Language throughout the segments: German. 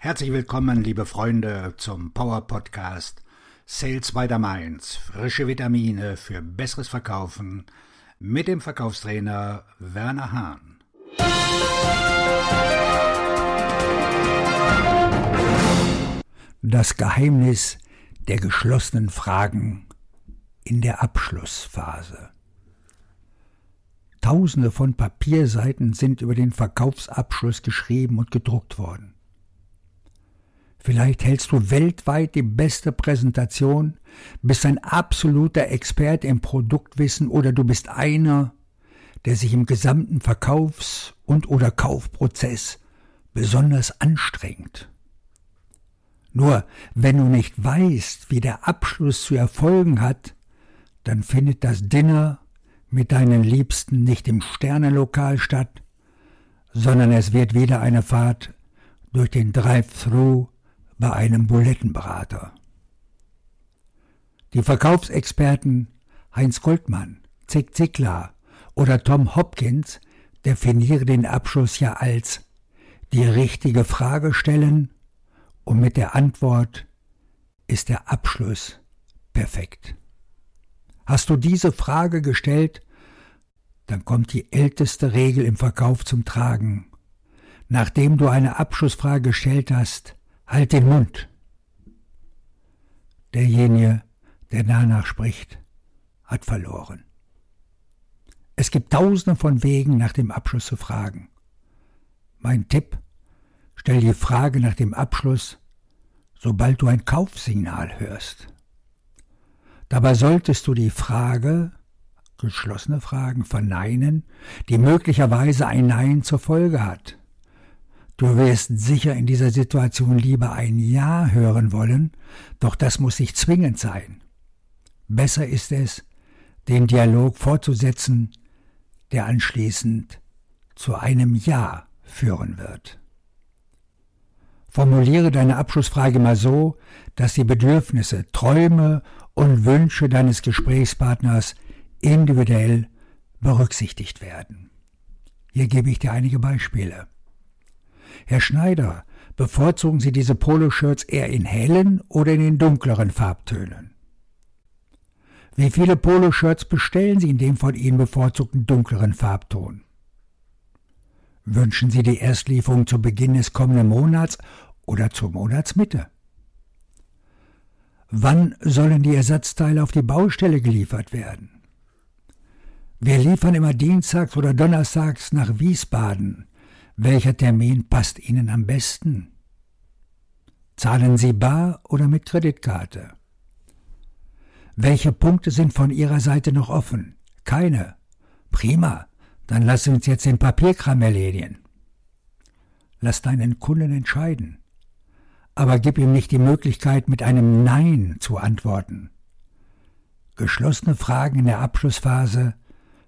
Herzlich willkommen, liebe Freunde, zum Power Podcast Sales by the Mainz. Frische Vitamine für besseres Verkaufen mit dem Verkaufstrainer Werner Hahn. Das Geheimnis der geschlossenen Fragen in der Abschlussphase. Tausende von Papierseiten sind über den Verkaufsabschluss geschrieben und gedruckt worden. Vielleicht hältst du weltweit die beste Präsentation, bist ein absoluter Experte im Produktwissen oder du bist einer, der sich im gesamten Verkaufs- und oder Kaufprozess besonders anstrengt. Nur wenn du nicht weißt, wie der Abschluss zu erfolgen hat, dann findet das Dinner mit deinen Liebsten nicht im Sternenlokal statt, sondern es wird wieder eine Fahrt durch den Drive-Thru bei einem Bulettenberater. Die Verkaufsexperten Heinz Goldmann, Zick Zickler oder Tom Hopkins definieren den Abschluss ja als die richtige Frage stellen und mit der Antwort ist der Abschluss perfekt. Hast du diese Frage gestellt, dann kommt die älteste Regel im Verkauf zum Tragen. Nachdem du eine Abschlussfrage gestellt hast, halt den Mund. Derjenige, der danach spricht, hat verloren. Es gibt tausende von Wegen, nach dem Abschluss zu fragen. Mein Tipp, stell die Frage nach dem Abschluss, sobald du ein Kaufsignal hörst. Dabei solltest du die Frage, geschlossene Fragen, verneinen, die möglicherweise ein Nein zur Folge hat. Du wirst sicher in dieser Situation lieber ein Ja hören wollen, doch das muss nicht zwingend sein. Besser ist es, den Dialog fortzusetzen, der anschließend zu einem Ja führen wird. Formuliere deine Abschlussfrage mal so, dass die Bedürfnisse, Träume und Wünsche deines Gesprächspartners individuell berücksichtigt werden. Hier gebe ich dir einige Beispiele. Herr Schneider, bevorzugen Sie diese Poloshirts eher in hellen oder in den dunkleren Farbtönen? Wie viele Poloshirts bestellen Sie in dem von Ihnen bevorzugten dunkleren Farbton? Wünschen Sie die Erstlieferung zu Beginn des kommenden Monats oder zur Monatsmitte? Wann sollen die Ersatzteile auf die Baustelle geliefert werden? Wir liefern immer dienstags oder donnerstags nach Wiesbaden. Welcher Termin passt Ihnen am besten? Zahlen Sie bar oder mit Kreditkarte? Welche Punkte sind von Ihrer Seite noch offen? Keine. Prima. Dann lass uns jetzt den Papierkram erledigen. Lass deinen Kunden entscheiden. Aber gib ihm nicht die Möglichkeit, mit einem Nein zu antworten. Geschlossene Fragen in der Abschlussphase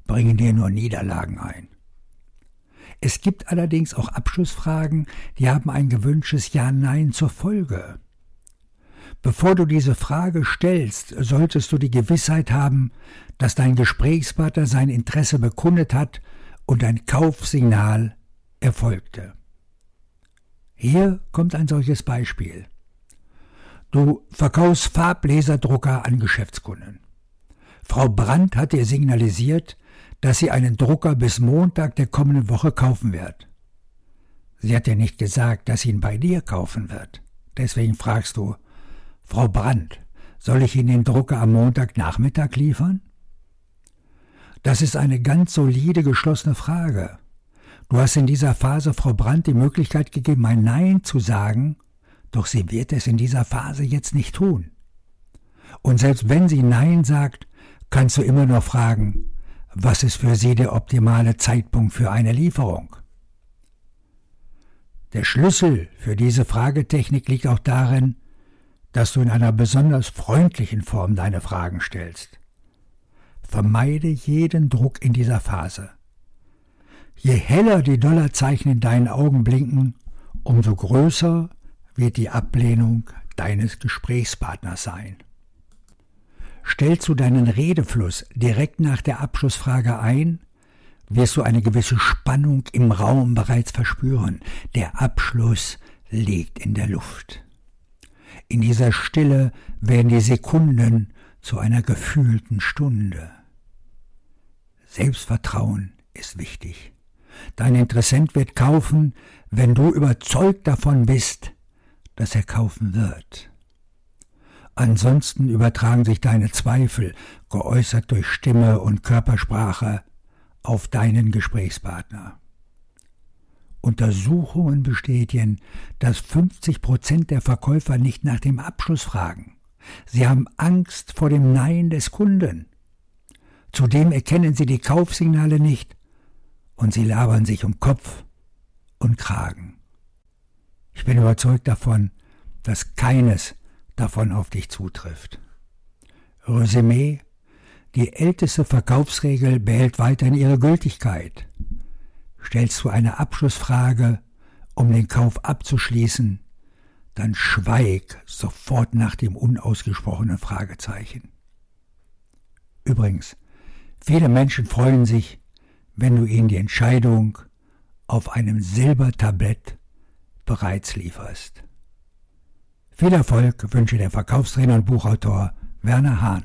bringen dir nur Niederlagen ein. Es gibt allerdings auch Abschlussfragen, die haben ein gewünschtes Ja-Nein zur Folge. Bevor du diese Frage stellst, solltest du die Gewissheit haben, dass dein Gesprächspartner sein Interesse bekundet hat und ein Kaufsignal erfolgte. Hier kommt ein solches Beispiel. Du verkaufst Farblaserdrucker an Geschäftskunden. Frau Brandt hat dir signalisiert, dass sie einen Drucker bis Montag der kommenden Woche kaufen wird. Sie hat dir nicht gesagt, dass sie ihn bei dir kaufen wird. Deswegen fragst du, Frau Brandt, soll ich Ihnen den Drucker am Montagnachmittag liefern? Das ist eine ganz solide geschlossene Frage. Du hast in dieser Phase Frau Brandt die Möglichkeit gegeben, ein Nein zu sagen, doch sie wird es in dieser Phase jetzt nicht tun. Und selbst wenn sie Nein sagt, kannst du immer noch fragen, was ist für Sie der optimale Zeitpunkt für eine Lieferung? Der Schlüssel für diese Fragetechnik liegt auch darin, dass du in einer besonders freundlichen Form deine Fragen stellst. Vermeide jeden Druck in dieser Phase. Je heller die Dollarzeichen in deinen Augen blinken, umso größer wird die Ablehnung deines Gesprächspartners sein. Stellst du deinen Redefluss direkt nach der Abschlussfrage ein, wirst du eine gewisse Spannung im Raum bereits verspüren. Der Abschluss liegt in der Luft. In dieser Stille werden die Sekunden zu einer gefühlten Stunde. Selbstvertrauen ist wichtig. Dein Interessent wird kaufen, wenn du überzeugt davon bist, dass er kaufen wird. Ansonsten übertragen sich deine Zweifel, geäußert durch Stimme und Körpersprache, auf deinen Gesprächspartner. Untersuchungen bestätigen, dass 50 Prozent der Verkäufer nicht nach dem Abschluss fragen. Sie haben Angst vor dem Nein des Kunden. Zudem erkennen sie die Kaufsignale nicht und sie labern sich um Kopf und Kragen. Ich bin überzeugt davon, dass keines davon auf dich zutrifft. Resümee Die älteste Verkaufsregel behält weiterhin ihre Gültigkeit. Stellst du eine Abschlussfrage, um den Kauf abzuschließen, dann schweig sofort nach dem unausgesprochenen Fragezeichen. Übrigens, viele Menschen freuen sich, wenn du ihnen die Entscheidung auf einem Silbertablett bereits lieferst. Viel Erfolg wünsche der Verkaufstrainer und Buchautor Werner Hahn.